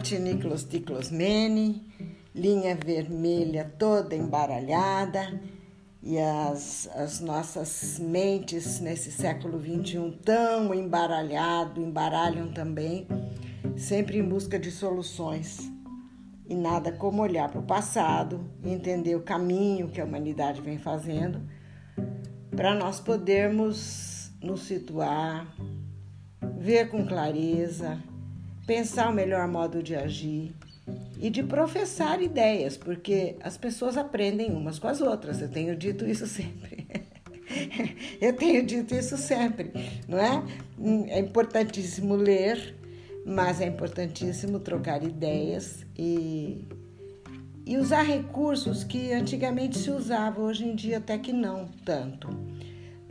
Cotiniclosticlosmene, linha vermelha toda embaralhada e as, as nossas mentes nesse século XXI tão embaralhado, embaralham também, sempre em busca de soluções. E nada como olhar para o passado entender o caminho que a humanidade vem fazendo para nós podermos nos situar, ver com clareza, pensar o melhor modo de agir e de professar ideias, porque as pessoas aprendem umas com as outras. Eu tenho dito isso sempre. Eu tenho dito isso sempre, não é? É importantíssimo ler, mas é importantíssimo trocar ideias e, e usar recursos que antigamente se usava, hoje em dia até que não tanto.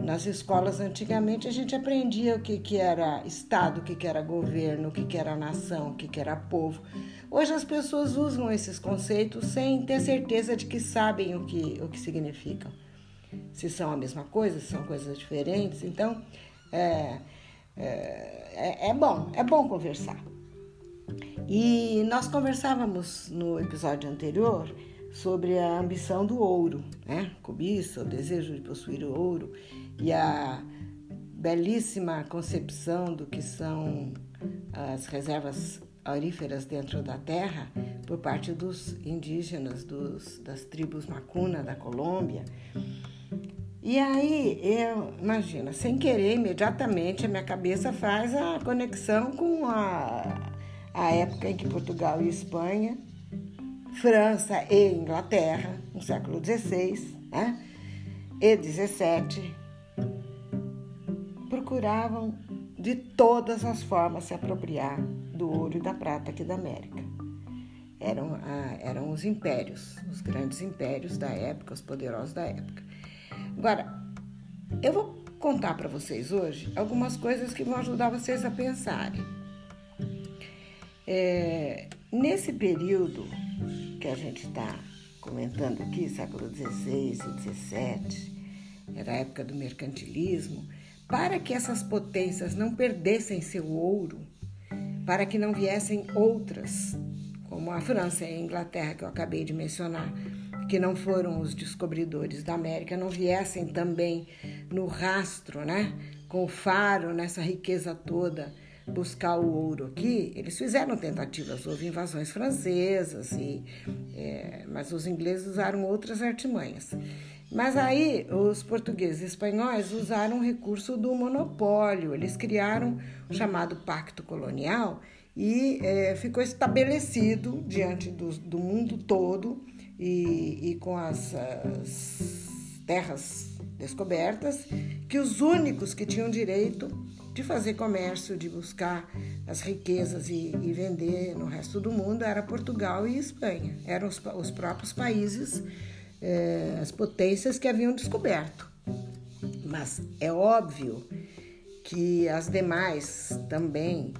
Nas escolas antigamente a gente aprendia o que, que era Estado, o que, que era governo, o que, que era nação, o que, que era povo. Hoje as pessoas usam esses conceitos sem ter certeza de que sabem o que, o que significam. Se são a mesma coisa, se são coisas diferentes. Então é, é, é bom, é bom conversar. E nós conversávamos no episódio anterior sobre a ambição do ouro, né? Cobiça, o desejo de possuir o ouro e a belíssima concepção do que são as reservas auríferas dentro da terra por parte dos indígenas, dos, das tribos Macuna da Colômbia. E aí, eu, imagina, sem querer, imediatamente a minha cabeça faz a conexão com a, a época em que Portugal e Espanha, França e Inglaterra, no século XVI né, e XVII, procuravam de todas as formas se apropriar do ouro e da prata aqui da América. Eram, ah, eram os impérios, os grandes impérios da época, os poderosos da época. Agora, eu vou contar para vocês hoje algumas coisas que vão ajudar vocês a pensarem. É, nesse período que a gente está comentando aqui, século XVI e XVII, era a época do mercantilismo, para que essas potências não perdessem seu ouro, para que não viessem outras, como a França e a Inglaterra, que eu acabei de mencionar, que não foram os descobridores da América, não viessem também no rastro, né? com o faro nessa riqueza toda, buscar o ouro aqui, eles fizeram tentativas, houve invasões francesas, e, é, mas os ingleses usaram outras artimanhas. Mas aí os portugueses e espanhóis usaram o recurso do monopólio. Eles criaram o chamado Pacto Colonial e é, ficou estabelecido diante do, do mundo todo e, e com as, as terras descobertas que os únicos que tinham direito de fazer comércio, de buscar as riquezas e, e, vender no resto do mundo era Portugal e Espanha. Eram os, os próprios países é, as potências que haviam descoberto. Mas é óbvio que as demais também,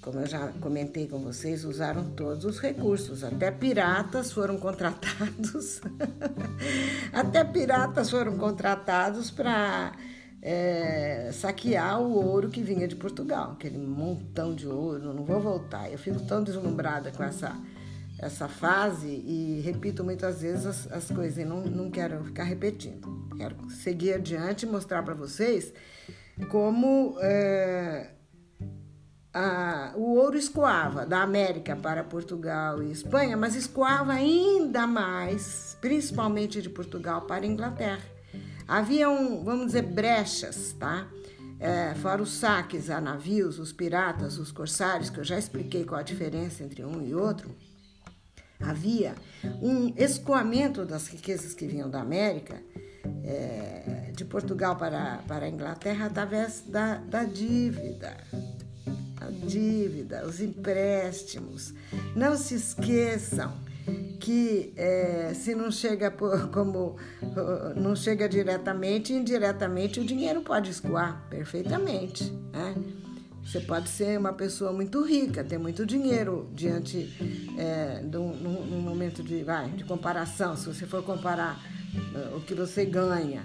como eu já comentei com vocês, usaram todos os recursos. Até piratas foram contratados. Até piratas foram contratados para é, saquear o ouro que vinha de Portugal, aquele montão de ouro. Não vou voltar. Eu fico tão deslumbrada com essa essa fase e repito muitas vezes as, as coisas e não, não quero ficar repetindo. Quero seguir adiante e mostrar para vocês como é, a, o ouro escoava da América para Portugal e Espanha, mas escoava ainda mais, principalmente de Portugal para Inglaterra. Havia, um, vamos dizer, brechas, tá? É, fora os saques a navios, os piratas, os corsários, que eu já expliquei qual a diferença entre um e outro havia um escoamento das riquezas que vinham da América, é, de Portugal para, para a Inglaterra, através da, da dívida. A dívida, os empréstimos. Não se esqueçam que é, se não chega por, como não chega diretamente, indiretamente o dinheiro pode escoar perfeitamente. Né? Você pode ser uma pessoa muito rica, ter muito dinheiro diante é, de um, momento de, vai, de comparação. Se você for comparar uh, o que você ganha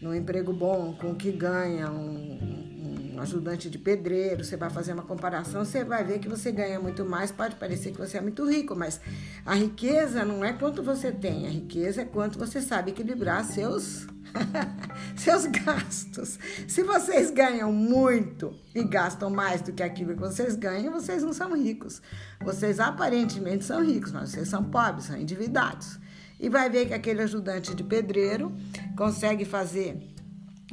num emprego bom com o que ganha um, um, ajudante de pedreiro, você vai fazer uma comparação, você vai ver que você ganha muito mais, pode parecer que você é muito rico, mas a riqueza não é quanto você tem, a riqueza é quanto você sabe equilibrar seus seus gastos. Se vocês ganham muito e gastam mais do que aquilo que vocês ganham, vocês não são ricos. Vocês aparentemente são ricos, mas vocês são pobres, são endividados. E vai ver que aquele ajudante de pedreiro consegue fazer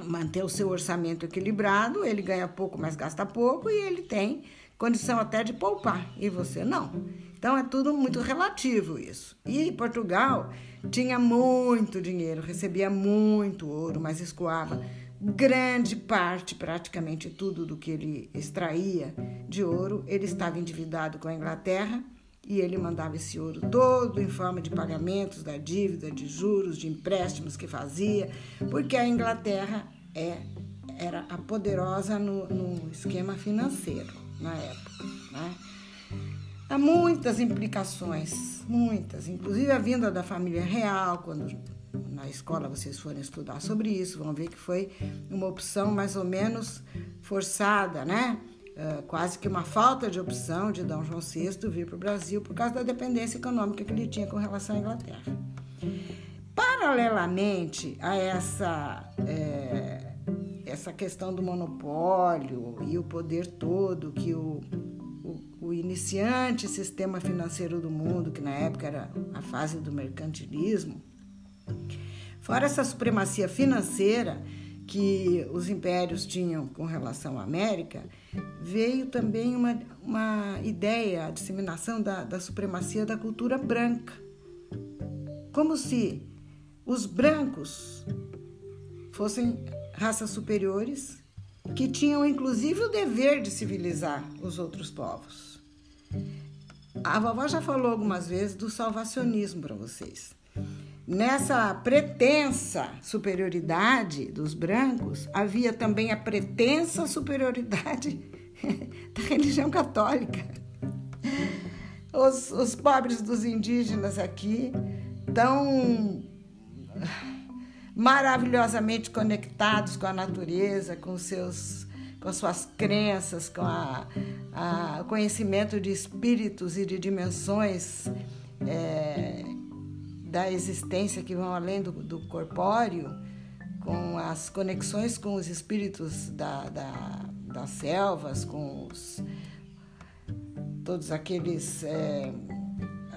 manter o seu orçamento equilibrado, ele ganha pouco, mas gasta pouco e ele tem condição até de poupar, e você não. Então é tudo muito relativo isso. E Portugal tinha muito dinheiro, recebia muito ouro, mas escoava grande parte, praticamente tudo do que ele extraía de ouro, ele estava endividado com a Inglaterra e ele mandava esse ouro todo em forma de pagamentos da dívida, de juros, de empréstimos que fazia, porque a Inglaterra é, era a poderosa no, no esquema financeiro na época. Né? Há muitas implicações, muitas, inclusive a vinda da família real, quando na escola vocês forem estudar sobre isso, vão ver que foi uma opção mais ou menos forçada, né? Uh, quase que uma falta de opção de Dom João VI vir para o Brasil por causa da dependência econômica que ele tinha com relação à Inglaterra. Paralelamente a essa, é, essa questão do monopólio e o poder todo que o o iniciante sistema financeiro do mundo, que na época era a fase do mercantilismo, fora essa supremacia financeira que os impérios tinham com relação à América, veio também uma, uma ideia, a disseminação da, da supremacia da cultura branca. Como se os brancos fossem raças superiores que tinham inclusive o dever de civilizar os outros povos. A vovó já falou algumas vezes do salvacionismo para vocês. Nessa pretensa superioridade dos brancos, havia também a pretensa superioridade da religião católica. Os, os pobres dos indígenas aqui tão maravilhosamente conectados com a natureza, com seus com suas crenças, com o conhecimento de espíritos e de dimensões é, da existência que vão além do, do, corpóreo, com as conexões com os espíritos da, da, das selvas, com os, todos aqueles é,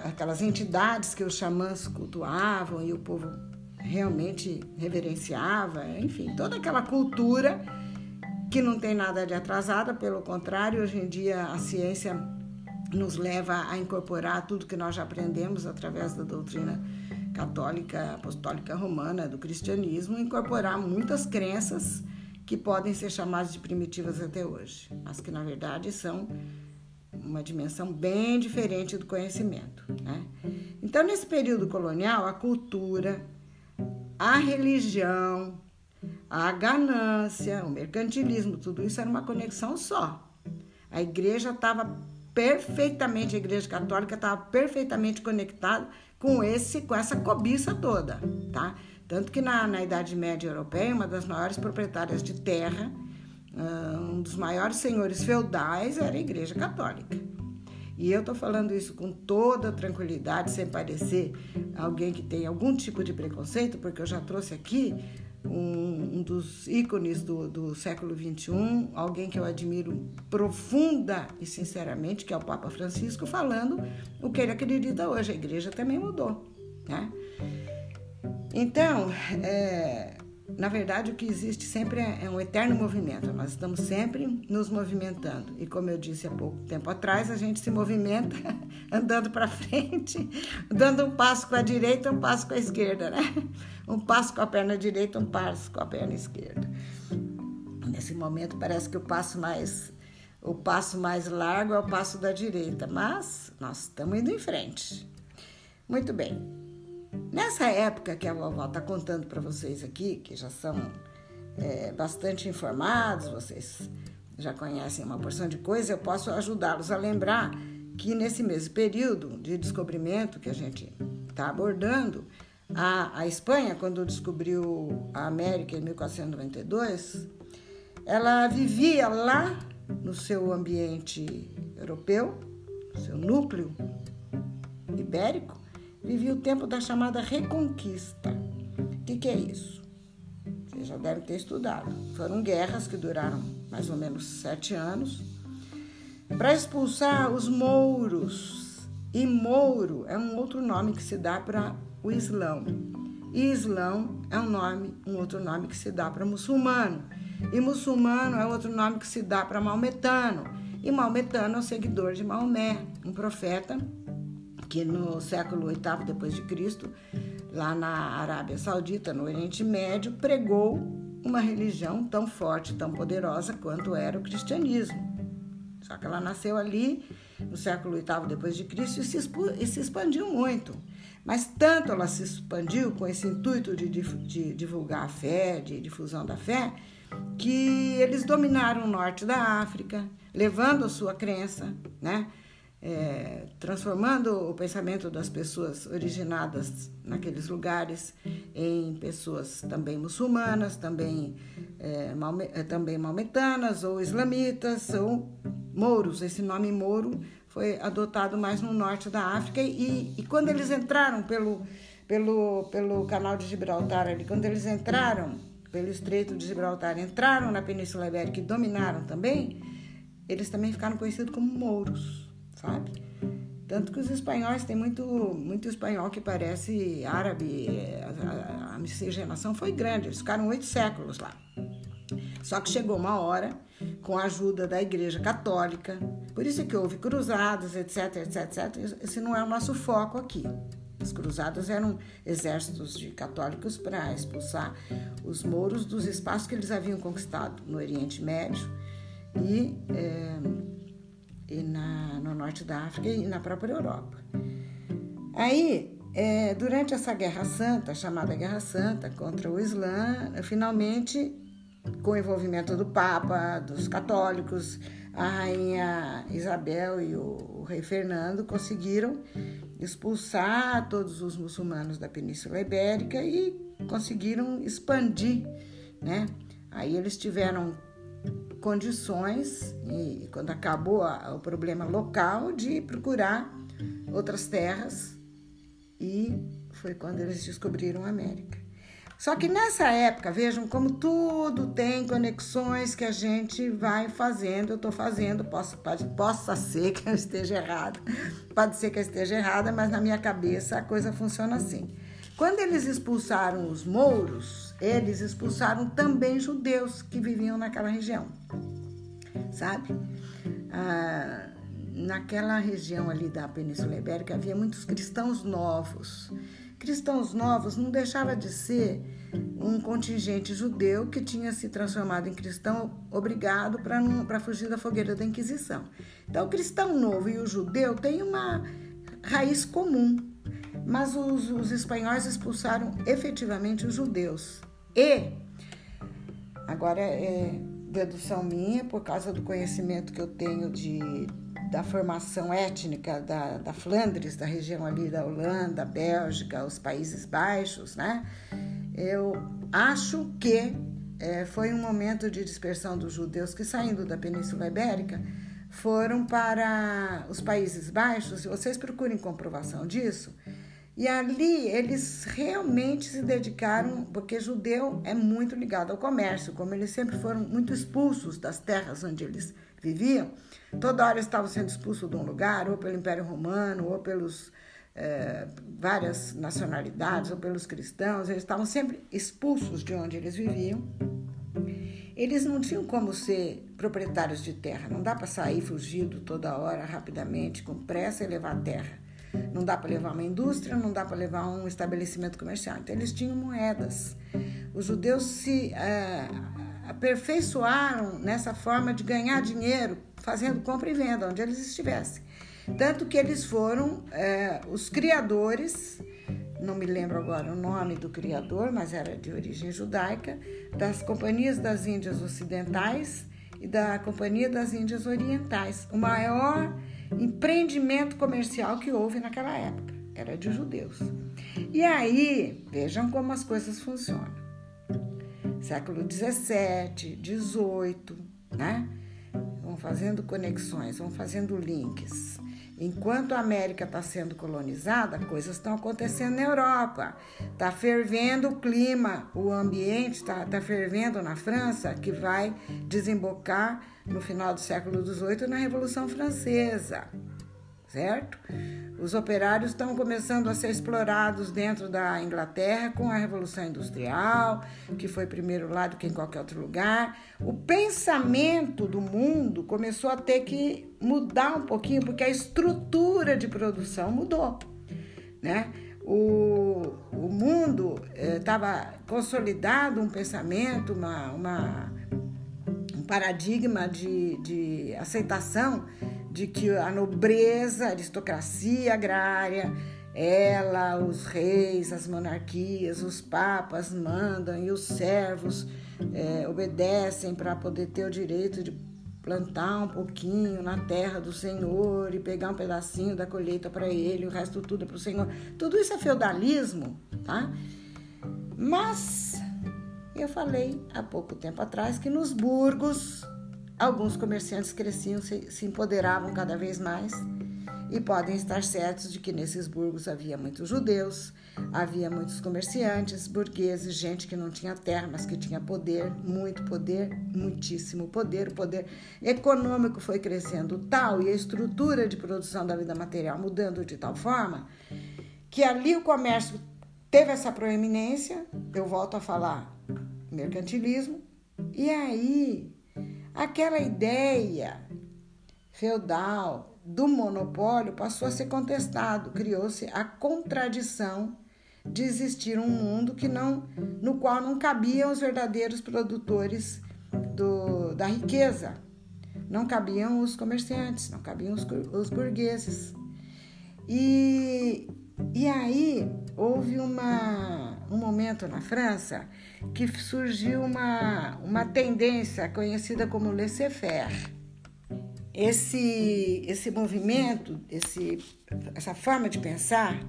aquelas entidades que os xamãs cultuavam e o povo realmente reverenciava, enfim, toda aquela cultura que não tem nada de atrasada, pelo contrário, hoje em dia a ciência nos leva a incorporar tudo que nós já aprendemos através da doutrina católica, apostólica romana, do cristianismo, incorporar muitas crenças que podem ser chamadas de primitivas até hoje, mas que na verdade são uma dimensão bem diferente do conhecimento. Né? Então, nesse período colonial, a cultura, a religião, a ganância, o mercantilismo, tudo isso era uma conexão só. A igreja estava perfeitamente, a igreja católica estava perfeitamente conectada com esse, com essa cobiça toda, tá? Tanto que na, na Idade Média Europeia, uma das maiores proprietárias de terra, ah, um dos maiores senhores feudais era a Igreja Católica. E eu estou falando isso com toda tranquilidade, sem parecer alguém que tem algum tipo de preconceito, porque eu já trouxe aqui um, um dos ícones do, do século XXI, alguém que eu admiro profunda e sinceramente, que é o Papa Francisco, falando o que ele acredita hoje. A igreja também mudou. Né? Então, é, na verdade, o que existe sempre é, é, um eterno movimento. Nós estamos sempre nos movimentando. E como eu disse há pouco tempo atrás, a gente se movimenta andando para frente, dando um passo com a direita, um passo com a esquerda, né? Um passo com a perna direita, um passo com a perna esquerda. Nesse momento parece que o passo mais o passo mais largo é o passo da direita, mas nós estamos indo em frente. Muito bem. Nessa época que a vovó está contando para vocês aqui, que já são é, bastante informados, vocês já conhecem uma porção de coisas, eu posso ajudá-los a lembrar que nesse mesmo período de descobrimento que a gente está abordando, a, a Espanha, quando descobriu a América em 1492, ela vivia lá no seu ambiente europeu, no seu núcleo ibérico, vivia o tempo da chamada Reconquista. O que, que é isso? Vocês já devem ter estudado. Foram guerras que duraram mais ou menos sete anos para expulsar os mouros. E mouro é um outro nome que se dá para o Islão. E Islão é um nome, um outro nome que se dá para muçulmano. E muçulmano é outro nome que se dá para maometano. E maometano é o seguidor de Maomé, um profeta que no século VIII depois de Cristo, lá na Arábia Saudita, no Oriente Médio, pregou uma religião tão forte, tão poderosa quanto era o cristianismo. Só que ela nasceu ali no século VIII depois de Cristo e se, e se expandiu muito. Mas tanto ela se expandiu com esse intuito de, de divulgar a fé, de difusão da fé, que eles dominaram o norte da África, levando a sua crença, né? É, transformando o pensamento das pessoas originadas naqueles lugares em pessoas também muçulmanas, também, é, é, também maometanas ou islamitas ou mouros. Esse nome mouro foi adotado mais no norte da África e, e quando eles entraram pelo, pelo, pelo canal de Gibraltar ali, quando eles entraram pelo Estreito de Gibraltar, entraram na Península Ibérica e dominaram também, eles também ficaram conhecidos como mouros, sabe? Tanto que os espanhóis, tem muito, muito espanhol que parece árabe, a, a, a miscigenação foi grande, eles ficaram oito séculos lá. Só que chegou uma hora, com a ajuda da Igreja Católica, por isso que houve cruzadas, etc, etc, etc. Esse não é o nosso foco aqui. As cruzadas eram exércitos de católicos para expulsar os mouros dos espaços que eles haviam conquistado no Oriente Médio e, é, e na, no norte da África e na própria Europa. Aí, é, durante essa Guerra Santa, chamada Guerra Santa contra o Islã, finalmente, com o envolvimento do Papa, dos católicos, a rainha Isabel e o, o rei Fernando conseguiram expulsar todos os muçulmanos da Península Ibérica e conseguiram expandir, né? Aí eles tiveram condições e quando acabou a, o problema local de procurar outras terras e foi quando eles descobriram a América. Só que nessa época, vejam como tudo tem conexões que a gente vai fazendo. Eu estou fazendo, possa, pode, possa ser que eu esteja errada, pode ser que eu esteja errada, mas na minha cabeça a coisa funciona assim. Quando eles expulsaram os mouros, eles expulsaram também judeus que viviam naquela região, sabe? Ah, naquela região ali da Península Ibérica havia muitos cristãos novos cristãos novos não deixava de ser um contingente judeu que tinha se transformado em cristão obrigado para fugir da fogueira da Inquisição. Então, o cristão novo e o judeu têm uma raiz comum, mas os, os espanhóis expulsaram efetivamente os judeus. E, agora é dedução minha, por causa do conhecimento que eu tenho de da formação étnica da, da Flandres, da região ali da Holanda, Bélgica, os Países Baixos, né? Eu acho que é, foi um momento de dispersão dos judeus que, saindo da Península Ibérica, foram para os Países Baixos, e vocês procurem comprovação disso. E ali eles realmente se dedicaram, porque judeu é muito ligado ao comércio, como eles sempre foram muito expulsos das terras onde eles viviam, toda hora estavam sendo expulsos de um lugar, ou pelo Império Romano, ou pelos é, várias nacionalidades, ou pelos cristãos, eles estavam sempre expulsos de onde eles viviam. Eles não tinham como ser proprietários de terra, não dá para sair fugido toda hora, rapidamente, com pressa e levar terra. Não dá para levar uma indústria, não dá para levar um estabelecimento comercial. Então, eles tinham moedas. Os judeus se é, aperfeiçoaram nessa forma de ganhar dinheiro fazendo compra e venda onde eles estivessem. Tanto que eles foram é, os criadores, não me lembro agora o nome do criador, mas era de origem judaica, das companhias das Índias Ocidentais e da Companhia das Índias Orientais, o maior empreendimento comercial que houve naquela época. Era de judeus. E aí, vejam como as coisas funcionam século 17, 18, né? Vão fazendo conexões, vão fazendo links. Enquanto a América está sendo colonizada, coisas estão acontecendo na Europa. Está fervendo o clima, o ambiente está tá fervendo na França, que vai desembocar no final do século XVIII na Revolução Francesa, certo? Os operários estão começando a ser explorados dentro da Inglaterra com a Revolução Industrial, que foi primeiro lá do que em qualquer outro lugar. O pensamento do mundo começou a ter que mudar um pouquinho, porque a estrutura de produção mudou, né? O, o mundo estava eh, consolidado um pensamento, uma, uma, um paradigma de, de aceitação de que a nobreza, a aristocracia agrária, ela, os reis, as monarquias, os papas mandam e os servos é, obedecem para poder ter o direito de plantar um pouquinho na terra do Senhor e pegar um pedacinho da colheita para ele, o resto tudo é para o Senhor. Tudo isso é feudalismo, tá? Mas eu falei há pouco tempo atrás que nos burgos Alguns comerciantes cresciam, se, se empoderavam cada vez mais e podem estar certos de que nesses burgos havia muitos judeus, havia muitos comerciantes, burgueses, gente que não tinha terra, mas que tinha poder, muito poder, muitíssimo poder. O poder econômico foi crescendo tal e a estrutura de produção da vida material mudando de tal forma que ali o comércio teve essa proeminência. Eu volto a falar mercantilismo, e aí Aquela ideia feudal do monopólio passou a ser contestado, criou-se a contradição de existir um mundo que não, no qual não cabiam os verdadeiros produtores do, da riqueza, não cabiam os comerciantes, não cabiam os, os burgueses. E, e aí houve uma, um momento na França que surgiu uma, uma tendência conhecida como laissez-faire. Esse, esse movimento, esse, essa forma de pensar,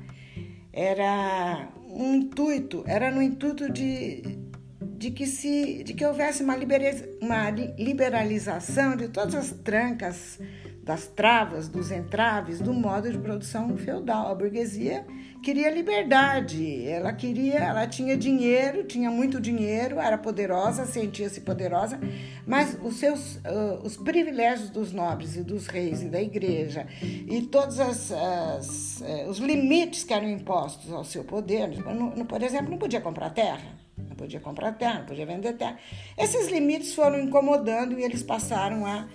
era um intuito, era no intuito de, de que se de que houvesse uma, uma liberalização de todas as trancas das travas, dos entraves do modo de produção feudal. A burguesia queria liberdade, ela queria, ela tinha dinheiro, tinha muito dinheiro, era poderosa, sentia-se poderosa, mas os seus uh, os privilégios dos nobres e dos reis e da igreja e todos as, as, uh, os limites que eram impostos ao seu poder, por exemplo, não podia comprar terra. Não podia comprar terra, não podia vender terra. Esses limites foram incomodando e eles passaram a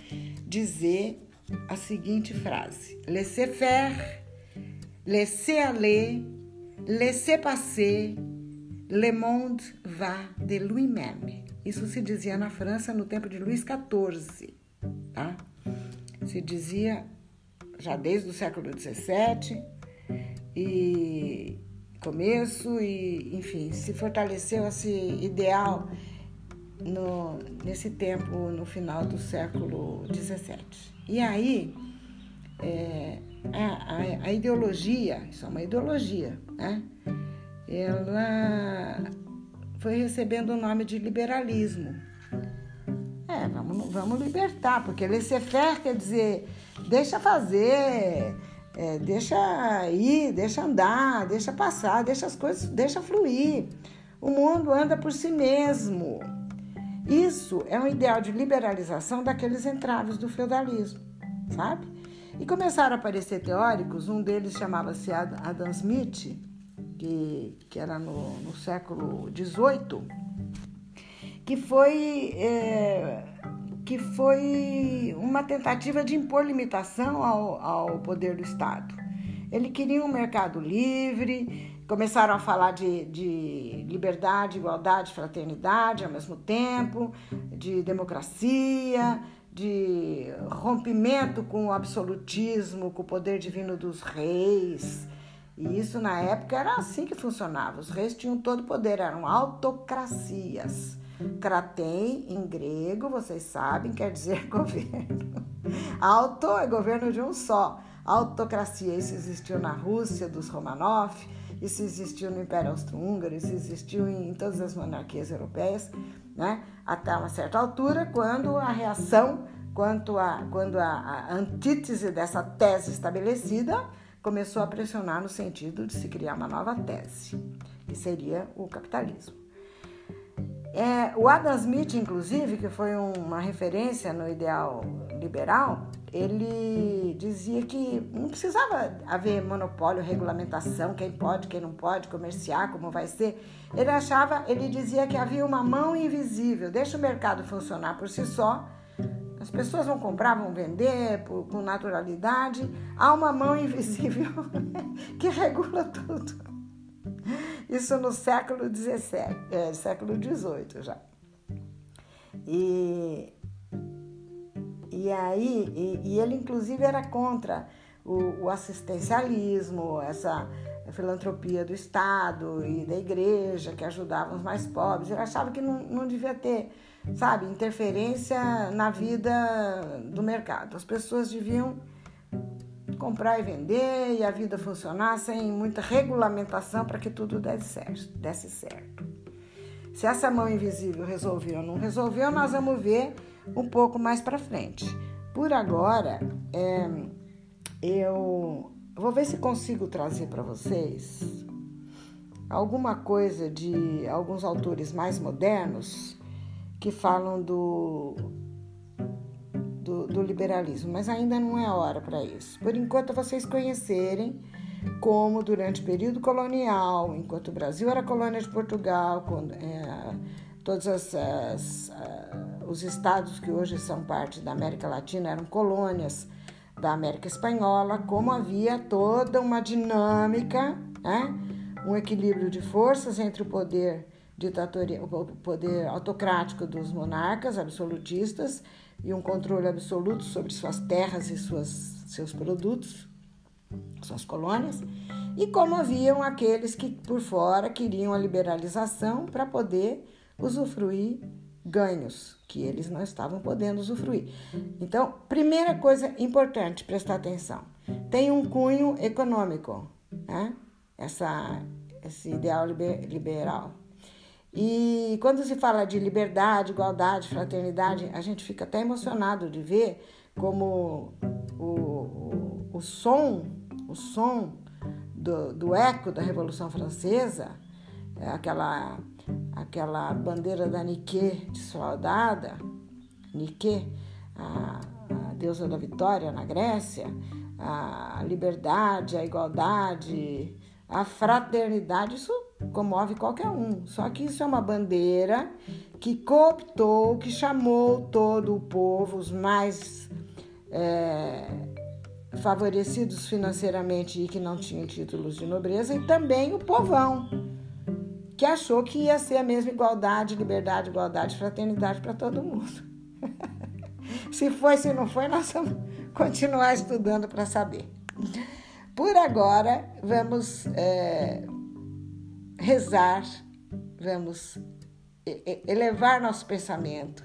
dizer a seguinte frase: Laissez-faire, laissez-aller, laissez-passer, le monde va de lui-même. Isso se dizia na França no tempo de Luís XIV, tá? Se dizia já desde o século XVII e começo e, enfim, se fortaleceu esse ideal no, nesse tempo, no final do século XVII. E aí, é, a, a, a, ideologia, isso é uma ideologia, né? Ela foi recebendo o nome de liberalismo. É, vamos, vamos libertar, porque laissez-faire quer dizer, deixa fazer, é, deixa ir, deixa andar, deixa passar, deixa as coisas, deixa fluir. O mundo anda por si mesmo. Isso é um ideal de liberalização daqueles entraves do feudalismo, sabe? E começaram a aparecer teóricos, um deles chamava-se Adam Smith, que, que era no, no século XVIII, que foi, é, que foi uma tentativa de impor limitação ao, ao poder do Estado. Ele queria um mercado livre, começaram a falar de, de liberdade, igualdade, fraternidade ao mesmo tempo, de democracia, de rompimento com o absolutismo, com o poder divino dos reis. E isso na época era assim que funcionava. Os reis tinham todo o poder, eram autocracias. Kratem, em grego, vocês sabem, quer dizer governo. Auto é governo de um só. Autocracia, isso existiu na Rússia dos Romanov, isso existiu no Império Austro-Húngaro, isso existiu em, em todas as monarquias europeias, né? até uma certa altura, quando a reação, quanto a, quando a, a antítese dessa tese estabelecida começou a pressionar no sentido de se criar uma nova tese, que seria o capitalismo. É, o Adam Smith, inclusive, que foi uma referência no ideal liberal, ele dizia que não precisava haver monopólio, regulamentação, quem pode, quem não pode, comerciar, como vai ser. Ele achava, ele dizia que havia uma mão invisível, deixa o mercado funcionar por si só, as pessoas vão comprar, vão vender por, com naturalidade, há uma mão invisível que regula tudo. Isso no século XVII, é, século XVIII já. E, e aí, e, e ele inclusive era contra o, o, assistencialismo, essa filantropia do Estado e da igreja que ajudavam os mais pobres. Ele achava que não, não devia ter, sabe, interferência na vida do mercado. As pessoas deviam comprar e vender e a vida funcionar sem muita regulamentação para que tudo desse certo, desse certo. Se essa mão invisível resolveu ou não resolveu, nós vamos ver um pouco mais para frente. Por agora, é, eu vou ver se consigo trazer para vocês alguma coisa de alguns autores mais modernos que falam do do, do liberalismo, mas ainda não é hora para isso. Por enquanto, vocês conhecerem como durante o período colonial, enquanto o Brasil era colônia de Portugal, quando, é, todos as, as, os estados que hoje são parte da América Latina eram colônias da América Espanhola, como havia toda uma dinâmica, né? um equilíbrio de forças entre o poder ditatorial, o poder autocrático dos monarcas absolutistas e um controle absoluto sobre suas terras e suas, seus produtos, suas colônias, e como haviam aqueles que por fora queriam a liberalização para poder usufruir ganhos que eles não estavam podendo usufruir. Então, primeira coisa importante prestar atenção: tem um cunho econômico, né? Essa, esse ideal liberal. E quando se fala de liberdade, igualdade, fraternidade, a gente fica até emocionado de ver como o, o, o som, o som do, do eco da Revolução Francesa, é aquela, aquela bandeira da Nike desfaldada, Nike, a, a deusa da vitória na Grécia, a liberdade, a igualdade, a fraternidade, isso comove qualquer um. Só que isso é uma bandeira que cooptou, que chamou todo o povo, os mais é, favorecidos financeiramente e que não tinham títulos de nobreza, e também o povão, que achou que ia ser a mesma igualdade, liberdade, igualdade, fraternidade para todo mundo. se foi, se não foi, nós vamos continuar estudando para saber. Por agora, vamos é, rezar, vamos elevar nosso pensamento,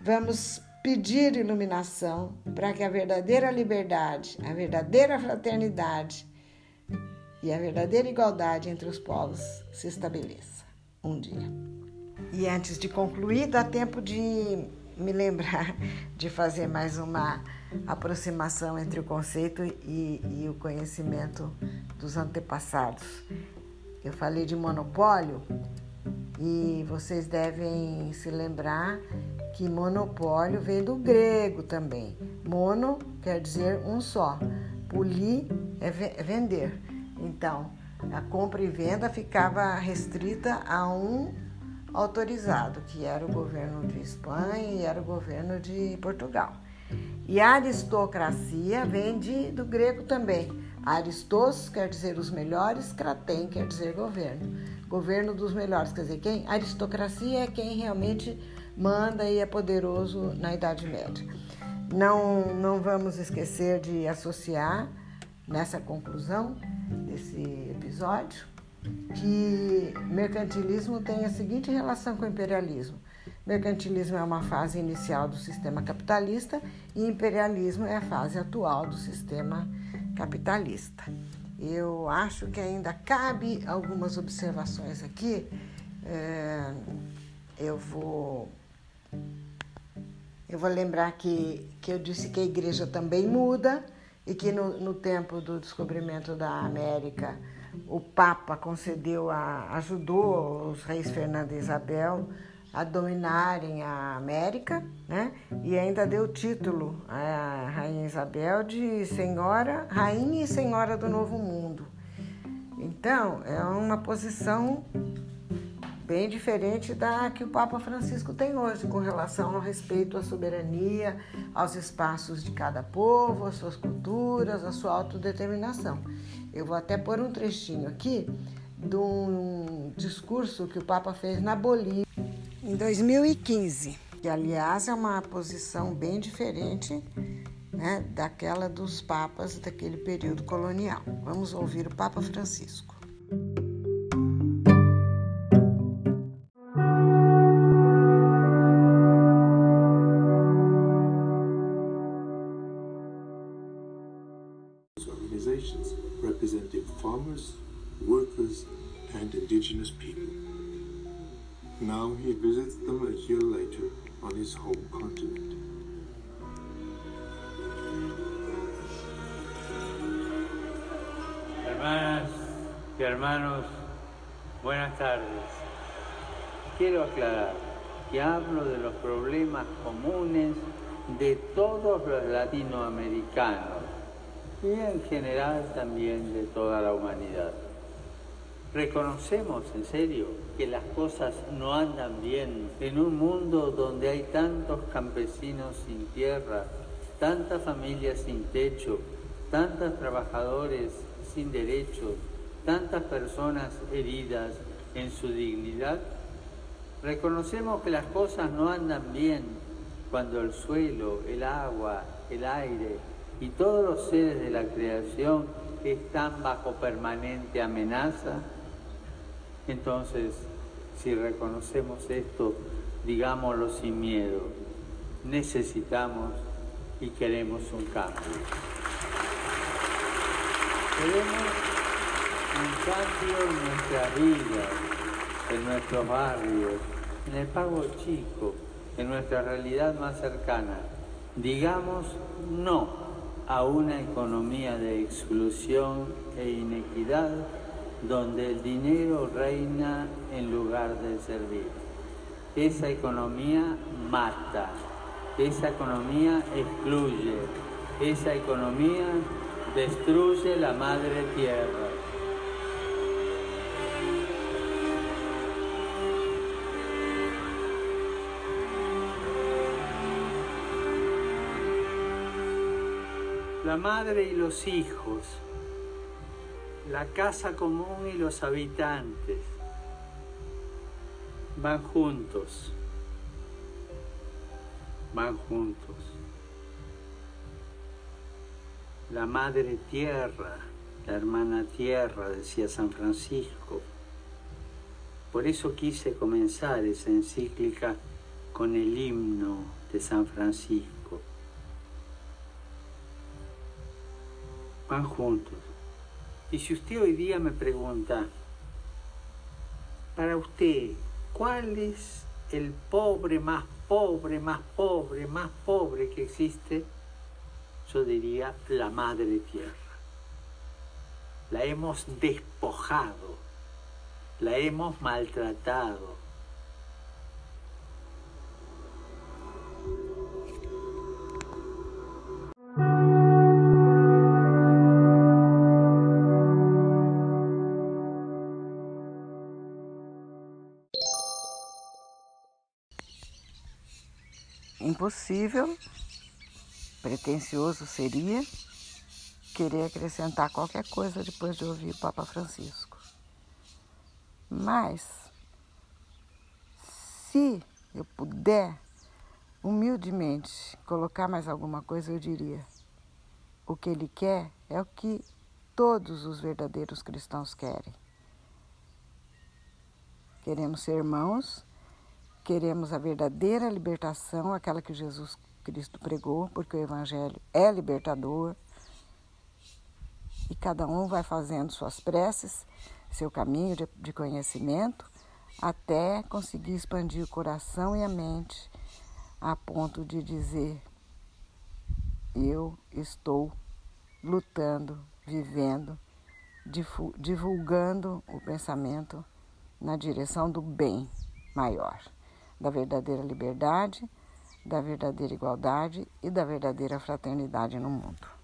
vamos pedir iluminação para que a verdadeira liberdade, a verdadeira fraternidade e a verdadeira igualdade entre os povos se estabeleça um dia. E antes de concluir, dá tempo de me lembrar de fazer mais uma aproximação entre o conceito e, e o conhecimento dos antepassados. Eu falei de monopólio e vocês devem se lembrar que monopólio vem do grego também. Mono quer dizer um só, poli é, vender. Então, a compra e venda ficava restrita a um autorizado, que era o governo de Espanha e era o governo de Portugal. E aristocracia vem de, do grego também. Aristos quer dizer os melhores, kratem quer dizer governo. Governo dos melhores, quer dizer quem? Aristocracia é quem realmente manda e é poderoso na Idade Média. Não, não vamos esquecer de associar nessa conclusão desse episódio que mercantilismo tem a seguinte relação com o imperialismo. Mercantilismo é uma fase inicial do sistema capitalista e imperialismo é a fase atual do sistema capitalista. eu acho que ainda cabe algumas observações aqui. É, eu vou eu vou lembrar que, que eu disse que a igreja também muda e que no, no tempo do descobrimento da América o Papa concedeu a, ajudou os reis Fernando e Isabel a dominarem a América, né? E ainda deu título à Rainha Isabel de Senhora, Rainha e Senhora do Novo Mundo. Então, é uma posição bem diferente da que o Papa Francisco tem hoje com relação ao respeito à soberania, aos espaços de cada povo, às suas culturas, à sua autodeterminação. Eu vou até pôr um trechinho aqui de um discurso que o Papa fez na Bolívia em 2015, que aliás é uma posição bem diferente né, daquela dos papas daquele período colonial. Vamos ouvir o Papa Francisco. Latinoamericanos y en general también de toda la humanidad. Reconocemos en serio que las cosas no andan bien en un mundo donde hay tantos campesinos sin tierra, tantas familias sin techo, tantos trabajadores sin derechos, tantas personas heridas en su dignidad. Reconocemos que las cosas no andan bien cuando el suelo, el agua, el aire y todos los seres de la creación están bajo permanente amenaza entonces, si reconocemos esto, digámoslo sin miedo, necesitamos y queremos un cambio. Queremos un cambio en nuestra vida, en nuestros barrios, en el pago chico, en nuestra realidad más cercana. Digamos no a una economía de exclusión e inequidad donde el dinero reina en lugar de servir. Esa economía mata, esa economía excluye, esa economía destruye la madre tierra. La madre y los hijos la casa común y los habitantes van juntos, van juntos. La madre tierra, la hermana tierra, decía San Francisco. Por eso quise comenzar esa encíclica con el himno de San Francisco. Van juntos. Y si usted hoy día me pregunta, para usted, ¿cuál es el pobre más pobre, más pobre, más pobre que existe? Yo diría la madre tierra. La hemos despojado, la hemos maltratado, impossível, pretensioso seria querer acrescentar qualquer coisa depois de ouvir o Papa Francisco. Mas, se eu puder humildemente colocar mais alguma coisa, eu diria: o que ele quer é o que todos os verdadeiros cristãos querem. Queremos ser irmãos Queremos a verdadeira libertação, aquela que Jesus Cristo pregou, porque o Evangelho é libertador. e cada um vai fazendo suas preces, seu caminho de, de conhecimento, até conseguir expandir o coração e a mente a ponto de dizer: Eu estou lutando, vivendo, divulgando o pensamento na direção do bem maior, da verdadeira liberdade, da verdadeira igualdade e da verdadeira fraternidade no mundo.